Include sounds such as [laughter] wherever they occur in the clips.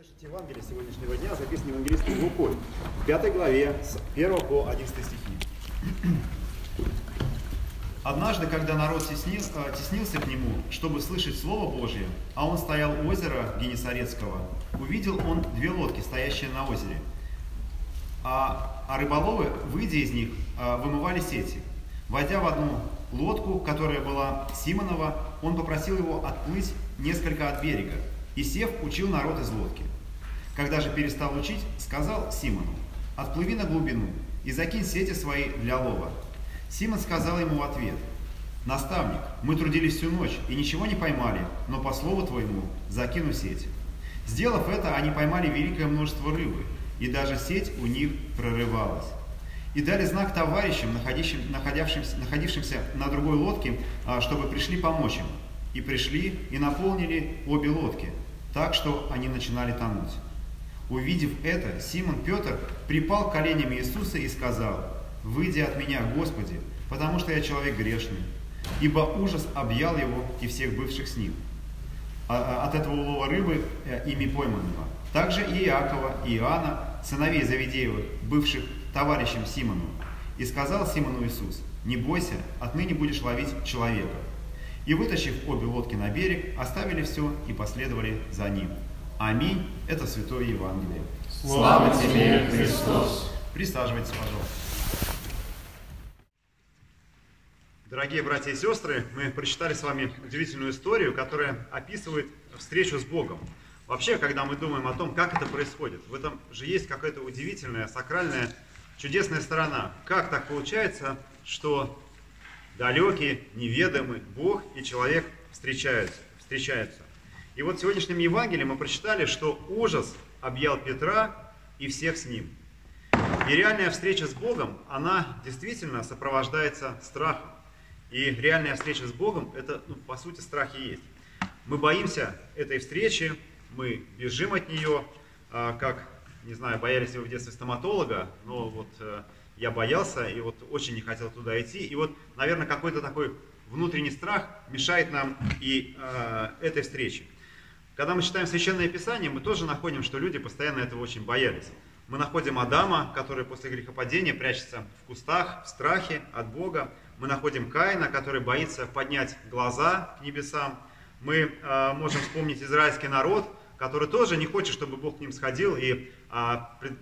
слышите Евангелие сегодняшнего дня, записано евангелистом Лукой, в пятой главе, с 1 по 11 стихи. Однажды, когда народ теснил, э, теснился к нему, чтобы слышать Слово Божье, а он стоял у озера Генесарецкого, увидел он две лодки, стоящие на озере. А, а рыболовы, выйдя из них, э, вымывали сети. Войдя в одну лодку, которая была Симонова, он попросил его отплыть несколько от берега, и, сев, учил народ из лодки. Когда же перестал учить, сказал Симону, «Отплыви на глубину и закинь сети свои для лова». Симон сказал ему в ответ, «Наставник, мы трудились всю ночь и ничего не поймали, но по слову твоему закину сеть». Сделав это, они поймали великое множество рыбы, и даже сеть у них прорывалась. И дали знак товарищам, находившимся, находившимся на другой лодке, а, чтобы пришли помочь им. И пришли и наполнили обе лодки, так что они начинали тонуть. Увидев это, Симон Петр припал к коленям Иисуса и сказал, «Выйди от меня, Господи, потому что я человек грешный». Ибо ужас объял его и всех бывших с ним. А, а, от этого улова рыбы э, ими пойманного. Также и Иакова, и Иоанна, сыновей Завидеевых, бывших товарищем Симону. И сказал Симону Иисус, «Не бойся, отныне будешь ловить человека». И вытащив обе лодки на берег, оставили все и последовали за ним. Аминь. Это Святое Евангелие. Слава тебе, Христос! Присаживайтесь, пожалуйста. Дорогие братья и сестры, мы прочитали с вами удивительную историю, которая описывает встречу с Богом. Вообще, когда мы думаем о том, как это происходит, в этом же есть какая-то удивительная, сакральная, чудесная сторона. Как так получается, что далекий, неведомый Бог и человек встречаются, встречаются. И вот в сегодняшнем Евангелии мы прочитали, что ужас объял Петра и всех с ним. И реальная встреча с Богом, она действительно сопровождается страхом. И реальная встреча с Богом, это, ну, по сути, страх и есть. Мы боимся этой встречи, мы бежим от нее, а, как, не знаю, боялись ли вы в детстве стоматолога, но вот э, я боялся и вот очень не хотел туда идти. И вот, наверное, какой-то такой внутренний страх мешает нам и э, этой встрече. Когда мы читаем Священное Писание, мы тоже находим, что люди постоянно этого очень боялись. Мы находим Адама, который после грехопадения прячется в кустах, в страхе от Бога. Мы находим Каина, который боится поднять глаза к небесам. Мы э, можем вспомнить израильский народ, который тоже не хочет, чтобы Бог к ним сходил и, э, пред, э,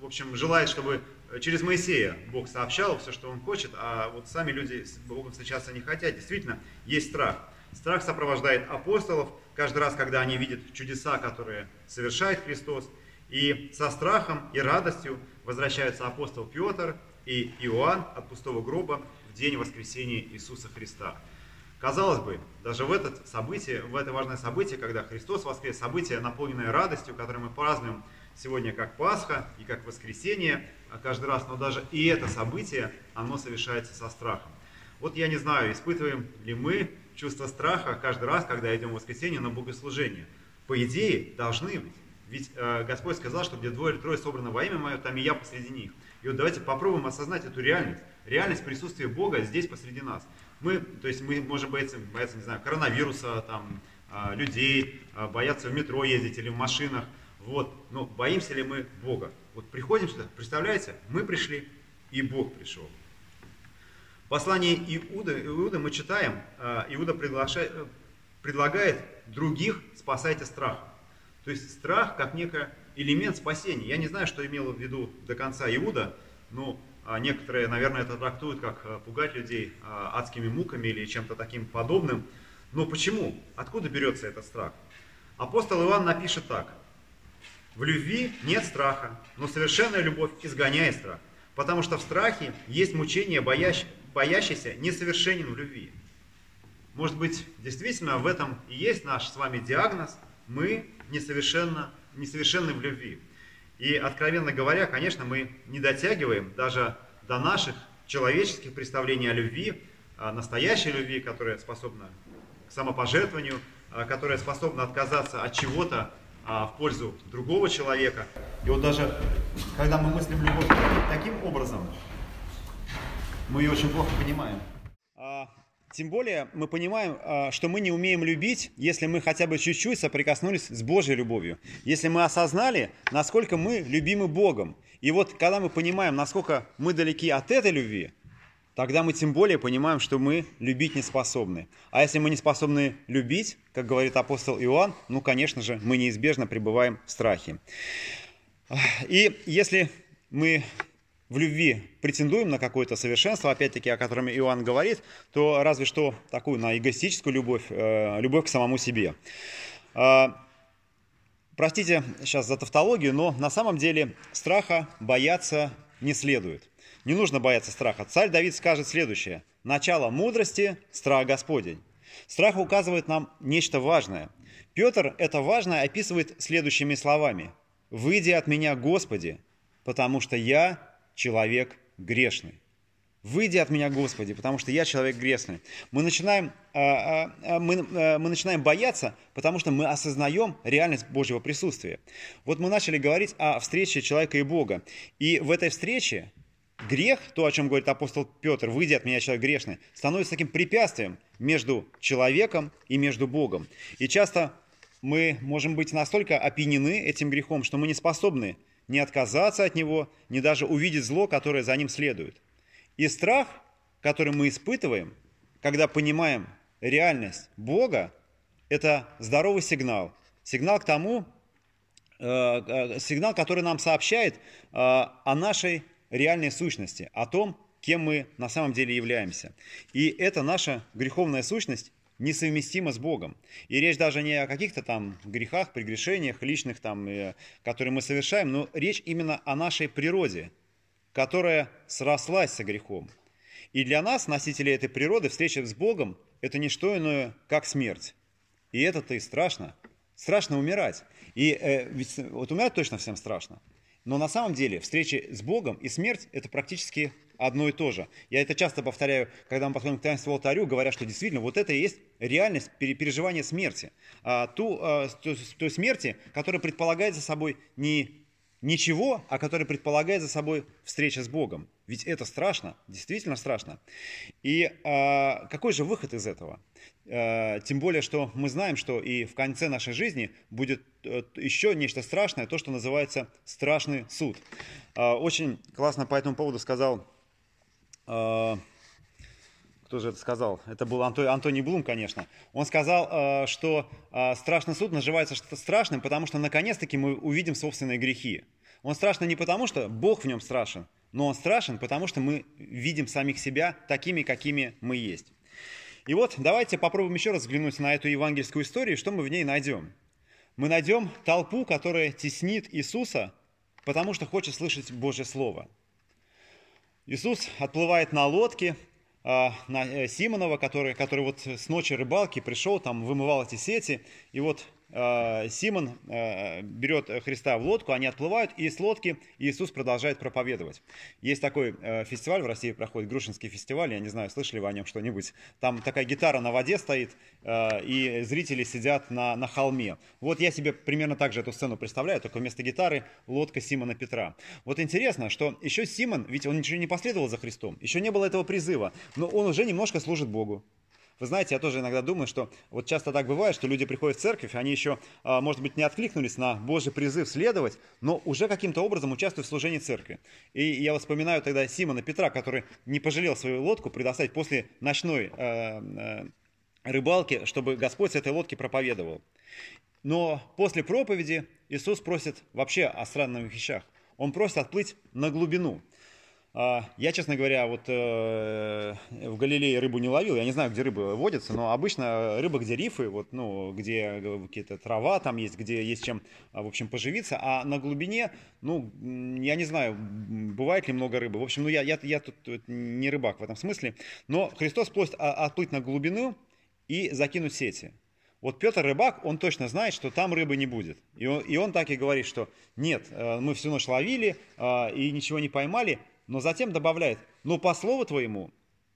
в общем, желает, чтобы через Моисея Бог сообщал все, что он хочет, а вот сами люди с Богом встречаться не хотят. Действительно, есть страх. Страх сопровождает апостолов каждый раз, когда они видят чудеса, которые совершает Христос. И со страхом и радостью возвращаются апостол Петр и Иоанн от пустого гроба в день воскресения Иисуса Христа. Казалось бы, даже в это событие, в это важное событие, когда Христос воскрес, событие, наполненное радостью, которое мы празднуем сегодня как Пасха и как воскресение каждый раз, но даже и это событие, оно совершается со страхом. Вот я не знаю, испытываем ли мы чувство страха каждый раз, когда идем в воскресенье на богослужение. По идее, должны быть. Ведь э, Господь сказал, что где двое или трое собрано во имя Мое, там и я посреди них. И вот давайте попробуем осознать эту реальность. Реальность присутствия Бога здесь посреди нас. Мы, то есть мы можем бояться, бояться не знаю, коронавируса, там, э, людей, э, бояться в метро ездить или в машинах. Вот. Но боимся ли мы Бога? Вот приходим сюда, представляете, мы пришли, и Бог пришел. Послание Иуда, Иуда мы читаем, Иуда приглашает, предлагает других спасайте страхом. То есть страх как некий элемент спасения. Я не знаю, что имел в виду до конца Иуда, но а, некоторые, наверное, это трактуют как а, пугать людей а, адскими муками или чем-то таким подобным. Но почему? Откуда берется этот страх? Апостол Иоанн напишет так. В любви нет страха, но совершенная любовь изгоняет страх, потому что в страхе есть мучение, боящ... боящийся несовершенен в любви. Может быть, действительно в этом и есть наш с вами диагноз. Мы несовершенно, несовершенны в любви. И, откровенно говоря, конечно, мы не дотягиваем даже до наших человеческих представлений о любви, настоящей любви, которая способна к самопожертвованию, которая способна отказаться от чего-то а, в пользу другого человека. И вот даже когда мы мыслим любовь таким образом, мы ее очень плохо понимаем. А, тем более мы понимаем, а, что мы не умеем любить, если мы хотя бы чуть-чуть соприкоснулись с Божьей любовью. Если мы осознали, насколько мы любимы Богом. И вот когда мы понимаем, насколько мы далеки от этой любви, тогда мы тем более понимаем, что мы любить не способны. А если мы не способны любить, как говорит апостол Иоанн, ну, конечно же, мы неизбежно пребываем в страхе. И если мы в любви претендуем на какое-то совершенство, опять-таки, о котором Иоанн говорит, то разве что такую на эгоистическую любовь, э, любовь к самому себе. Э, простите сейчас за тавтологию, но на самом деле страха бояться не следует. Не нужно бояться страха. Царь Давид скажет следующее. Начало мудрости – страх Господень. Страх указывает нам нечто важное. Петр это важное описывает следующими словами. «Выйди от меня, Господи, потому что я человек грешный. Выйди от меня, Господи, потому что я человек грешный. Мы начинаем, а, а, а, мы, мы начинаем бояться, потому что мы осознаем реальность Божьего присутствия. Вот мы начали говорить о встрече человека и Бога. И в этой встрече грех, то, о чем говорит апостол Петр, выйди от меня, человек грешный, становится таким препятствием между человеком и между Богом. И часто мы можем быть настолько опьянены этим грехом, что мы не способны не отказаться от него, не даже увидеть зло, которое за ним следует. И страх, который мы испытываем, когда понимаем реальность Бога, это здоровый сигнал. Сигнал к тому, э, э, сигнал, который нам сообщает э, о нашей реальной сущности, о том, кем мы на самом деле являемся. И это наша греховная сущность несовместимо с Богом. И речь даже не о каких-то там грехах, прегрешениях личных, там, э, которые мы совершаем, но речь именно о нашей природе, которая срослась со грехом. И для нас, носителей этой природы, встреча с Богом – это не что иное, как смерть. И это-то и страшно. Страшно умирать. И э, ведь вот умирать точно всем страшно. Но на самом деле встреча с Богом и смерть – это практически одно и то же. Я это часто повторяю, когда мы подходим к таинству алтарю, говоря, что действительно вот это и есть реальность переживания смерти. А, ту, а, той, смерти, которая предполагает за собой не ничего, а которая предполагает за собой встреча с Богом. Ведь это страшно, действительно страшно. И а, какой же выход из этого? А, тем более, что мы знаем, что и в конце нашей жизни будет а, еще нечто страшное, то, что называется страшный суд. А, очень классно по этому поводу сказал кто же это сказал? Это был Анто, Антоний Блум, конечно. Он сказал, что страшный суд называется страшным, потому что наконец-таки мы увидим собственные грехи. Он страшный не потому, что Бог в нем страшен, но он страшен, потому что мы видим самих себя такими, какими мы есть. И вот давайте попробуем еще раз взглянуть на эту евангельскую историю, что мы в ней найдем. Мы найдем толпу, которая теснит Иисуса, потому что хочет слышать Божье Слово – Иисус отплывает на лодке, а, на э, Симонова, который, который вот с ночи рыбалки пришел, там вымывал эти сети, и вот Симон э, берет Христа в лодку, они отплывают, и с лодки Иисус продолжает проповедовать. Есть такой э, фестиваль в России, проходит Грушинский фестиваль, я не знаю, слышали вы о нем что-нибудь. Там такая гитара на воде стоит, и зрители сидят на, на холме. Вот я себе примерно так же эту сцену представляю, только вместо гитары лодка Симона Петра. Вот интересно, что еще Симон, ведь он ничего не последовал за Христом, еще не было этого призыва, но он уже немножко служит Богу. Вы знаете, я тоже иногда думаю, что вот часто так бывает, что люди приходят в церковь, они еще, а, может быть, не откликнулись на Божий призыв следовать, но уже каким-то образом участвуют в служении церкви. И я вспоминаю тогда Симона Петра, который не пожалел свою лодку предоставить после ночной э, э, рыбалки, чтобы Господь с этой лодки проповедовал. Но после проповеди Иисус просит вообще о странных вещах. Он просит отплыть на глубину – я, честно говоря, вот э, в Галилее рыбу не ловил. Я не знаю, где рыбы водятся, но обычно рыба, где рифы, вот, ну, где какие-то трава там есть, где есть чем, а, в общем, поживиться. А на глубине, ну, я не знаю, бывает ли много рыбы. В общем, ну, я, я, я тут не рыбак в этом смысле. Но Христос просит отплыть на глубину и закинуть сети. Вот Петр Рыбак, он точно знает, что там рыбы не будет. И он, и он так и говорит, что нет, э, мы всю ночь ловили э, и ничего не поймали, но затем добавляет, ну по слову твоему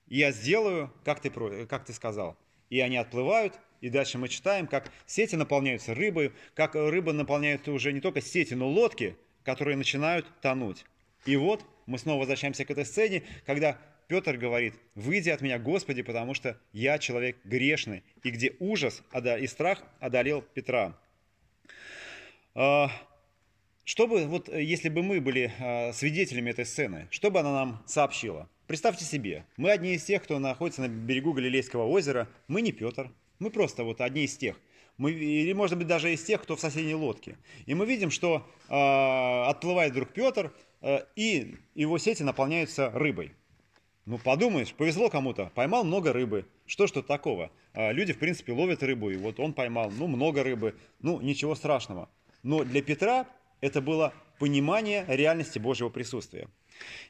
я сделаю, как ты, как ты сказал. И они отплывают, и дальше мы читаем, как сети наполняются рыбой, как рыба наполняет уже не только сети, но лодки, которые начинают тонуть. И вот мы снова возвращаемся к этой сцене, когда Петр говорит, выйди от меня, Господи, потому что я человек грешный, и где ужас и страх одолел Петра. А, чтобы, вот, если бы мы были а, свидетелями этой сцены, что бы она нам сообщила? Представьте себе, мы одни из тех, кто находится на берегу Галилейского озера, мы не Петр, мы просто вот одни из тех. Мы, или, может быть, даже из тех, кто в соседней лодке. И мы видим, что э, отплывает вдруг Петр, э, и его сети наполняются рыбой. Ну, подумаешь, повезло кому-то, поймал много рыбы. Что ж тут такого? Э, люди, в принципе, ловят рыбу, и вот он поймал, ну, много рыбы. Ну, ничего страшного. Но для Петра это было понимание реальности Божьего присутствия.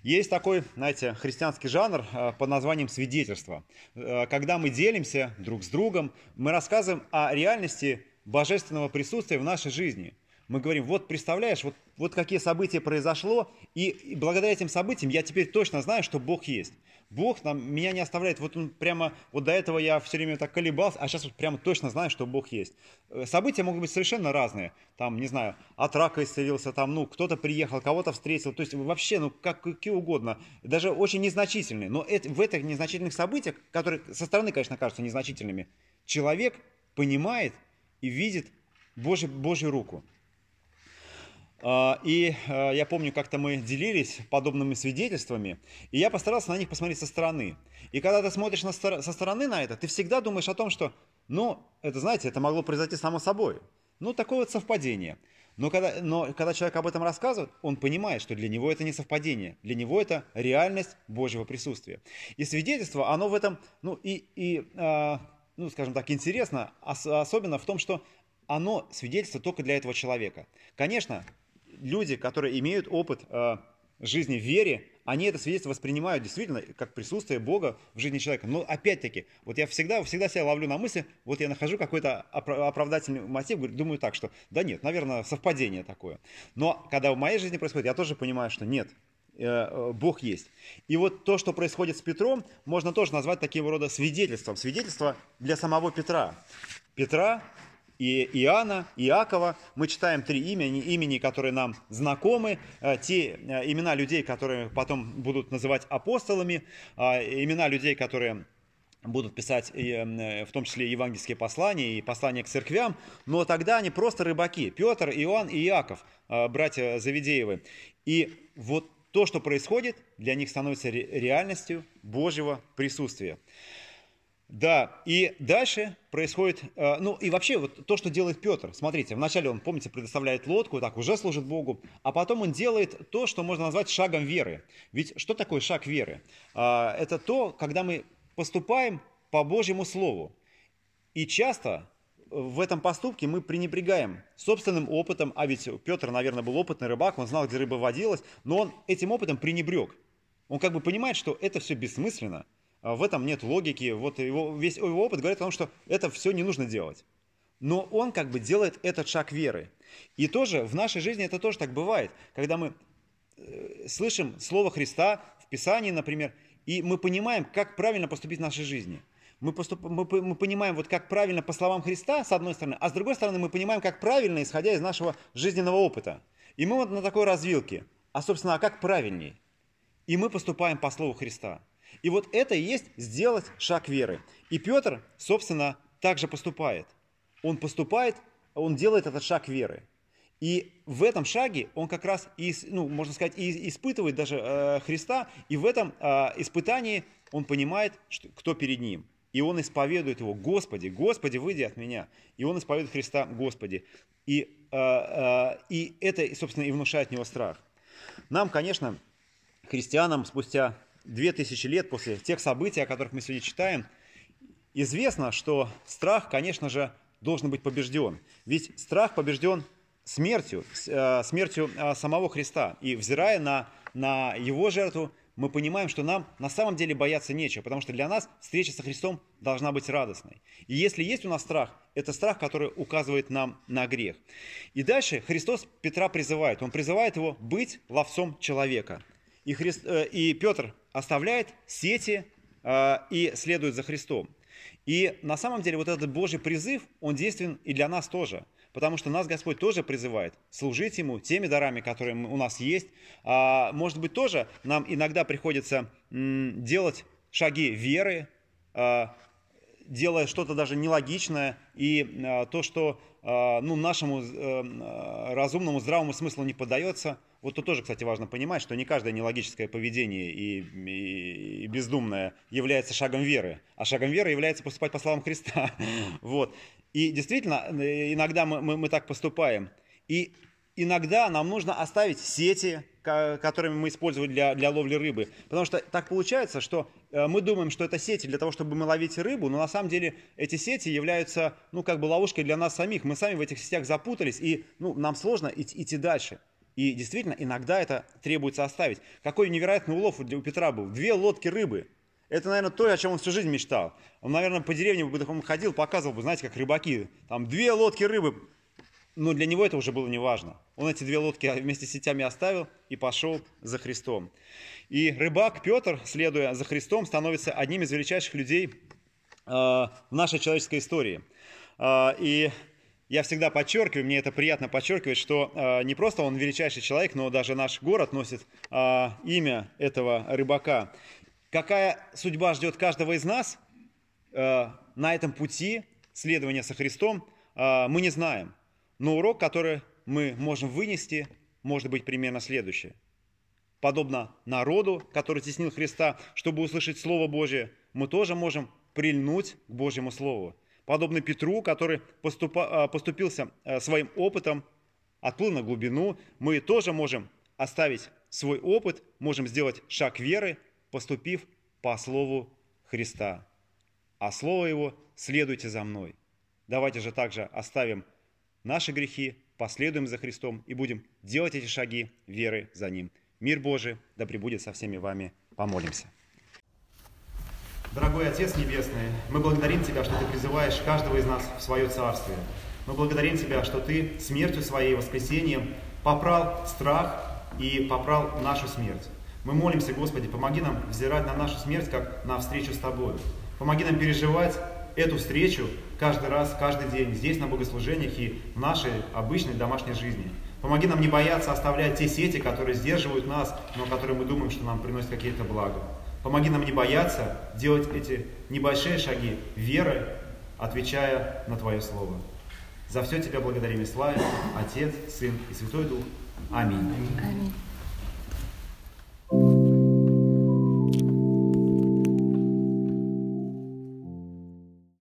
Есть такой, знаете, христианский жанр э, под названием свидетельство. Э, когда мы делимся друг с другом, мы рассказываем о реальности божественного присутствия в нашей жизни. Мы говорим, вот представляешь, вот, вот какие события произошло, и, и благодаря этим событиям я теперь точно знаю, что Бог есть. Бог нам, меня не оставляет. Вот он прямо, вот до этого я все время так колебался, а сейчас вот прямо точно знаю, что Бог есть. Э, события могут быть совершенно разные. Там, не знаю, от рака исцелился, там, ну, кто-то приехал, кого-то встретил. То есть вообще, ну, как, какие угодно. Даже очень незначительные. Но это, в этих незначительных событиях, которые со стороны, конечно, кажутся незначительными, человек понимает и видит Божий, Божью руку. А, и а, я помню, как-то мы делились подобными свидетельствами, и я постарался на них посмотреть со стороны. И когда ты смотришь на, со стороны на это, ты всегда думаешь о том, что, ну, это, знаете, это могло произойти само собой. Ну, такое вот совпадение. Но когда, но когда человек об этом рассказывает, он понимает, что для него это не совпадение, для него это реальность Божьего присутствия. И свидетельство, оно в этом, ну, и, и э, ну, скажем так, интересно, ос, особенно в том, что оно свидетельство только для этого человека. Конечно, люди, которые имеют опыт э, жизни в вере, они это свидетельство воспринимают действительно как присутствие Бога в жизни человека. Но опять-таки, вот я всегда, всегда себя ловлю на мысли, вот я нахожу какой-то оправдательный мотив, думаю так, что да нет, наверное, совпадение такое. Но когда в моей жизни происходит, я тоже понимаю, что нет, э, э, Бог есть. И вот то, что происходит с Петром, можно тоже назвать таким рода свидетельством. Свидетельство для самого Петра. Петра и Иоанна, Иакова. Мы читаем три имени, имени, которые нам знакомы, э, те э, имена людей, которые потом будут называть апостолами, а, имена людей, которые будут писать э, в том числе евангельские послания и послания к церквям, но тогда они просто рыбаки. Петр, Иоанн и Иаков, братья Завидеевы. И вот то, что происходит, для них становится реальностью Божьего присутствия. Да, и дальше происходит, э, ну и вообще вот то, что делает Петр. Смотрите, вначале он, помните, предоставляет лодку, так уже служит Богу, а потом он делает то, что можно назвать шагом веры. Ведь что такое шаг веры? А, это то, когда мы поступаем по Божьему Слову. И часто в этом поступке мы пренебрегаем собственным опытом, а ведь Петр, наверное, был опытный рыбак, он знал, где рыба водилась, но он этим опытом пренебрег. Он как бы понимает, что это все бессмысленно – в этом нет логики. Вот его, весь его опыт говорит о том, что это все не нужно делать. Но он как бы делает этот шаг веры. И тоже в нашей жизни это тоже так бывает, когда мы э, слышим Слово Христа в Писании, например, и мы понимаем, как правильно поступить в нашей жизни. Мы, поступ, мы, мы понимаем, вот как правильно по словам Христа, с одной стороны, а с другой стороны, мы понимаем, как правильно, исходя из нашего жизненного опыта. И мы вот на такой развилке. А, собственно, а как правильней? И мы поступаем по Слову Христа. И вот это и есть сделать шаг веры. И Петр, собственно, также поступает. Он поступает, он делает этот шаг веры. И в этом шаге он как раз, и, ну, можно сказать, и испытывает даже э, Христа, и в этом э, испытании он понимает, что, кто перед ним. И он исповедует его, Господи, Господи, выйди от меня. И он исповедует Христа, Господи. И, э, э, и это, собственно, и внушает в него страх. Нам, конечно, христианам спустя две тысячи лет после тех событий, о которых мы сегодня читаем, известно, что страх, конечно же, должен быть побежден. Ведь страх побежден смертью, э, смертью э, самого Христа. И взирая на, на Его жертву, мы понимаем, что нам на самом деле бояться нечего, потому что для нас встреча со Христом должна быть радостной. И если есть у нас страх, это страх, который указывает нам на грех. И дальше Христос Петра призывает, он призывает его быть ловцом человека. И, Христ, э, и Петр оставляет сети э, и следует за Христом. И на самом деле вот этот Божий призыв, он действен и для нас тоже. потому что нас Господь тоже призывает служить Ему теми дарами, которые у нас есть. А, может быть, тоже нам иногда приходится делать шаги веры, а, делая что-то даже нелогичное, и то, что ну, нашему разумному, здравому смыслу не поддается. Вот тут тоже, кстати, важно понимать, что не каждое нелогическое поведение и, и, и бездумное является шагом веры, а шагом веры является поступать по словам Христа. [laughs] Вот. И действительно, иногда мы, мы, мы так поступаем. И иногда нам нужно оставить сети, которыми мы использовали для, для ловли рыбы. Потому что так получается, что э, мы думаем, что это сети для того, чтобы мы ловить рыбу, но на самом деле эти сети являются, ну, как бы ловушкой для нас самих. Мы сами в этих сетях запутались, и, ну, нам сложно идти, идти дальше. И действительно, иногда это требуется оставить. Какой невероятный улов у Петра был. Две лодки рыбы. Это, наверное, то, о чем он всю жизнь мечтал. Он, наверное, по деревне бы он ходил, показывал бы, знаете, как рыбаки. Там две лодки рыбы но для него это уже было неважно. Он эти две лодки вместе с сетями оставил и пошел за Христом. И рыбак Петр, следуя за Христом, становится одним из величайших людей э, в нашей человеческой истории. Э, и я всегда подчеркиваю, мне это приятно подчеркивать, что э, не просто он величайший человек, но даже наш город носит э, имя этого рыбака. Какая судьба ждет каждого из нас э, на этом пути следования со Христом, э, мы не знаем. Но урок, который мы можем вынести, может быть примерно следующее. Подобно народу, который теснил Христа, чтобы услышать Слово Божие, мы тоже можем прильнуть к Божьему Слову. Подобно Петру, который а, поступился а, своим опытом, отплыл на глубину, мы тоже можем оставить свой опыт, можем сделать шаг веры, поступив по Слову Христа. А Слово Его «следуйте за мной». Давайте же также оставим наши грехи, последуем за Христом и будем делать эти шаги веры за Ним. Мир Божий да пребудет со всеми вами. Помолимся. Дорогой Отец Небесный, мы благодарим Тебя, что Ты призываешь каждого из нас в свое Царствие. Мы благодарим Тебя, что Ты смертью Своей, воскресением, попрал страх и попрал нашу смерть. Мы молимся, Господи, помоги нам взирать на нашу смерть, как на встречу с Тобой. Помоги нам переживать эту встречу каждый раз, каждый день, здесь на богослужениях и в нашей обычной домашней жизни. Помоги нам не бояться оставлять те сети, которые сдерживают нас, но которые мы думаем, что нам приносят какие-то блага. Помоги нам не бояться делать эти небольшие шаги веры, отвечая на Твое Слово. За все Тебя благодарим и славим, Отец, Сын и Святой Дух. Аминь. Аминь.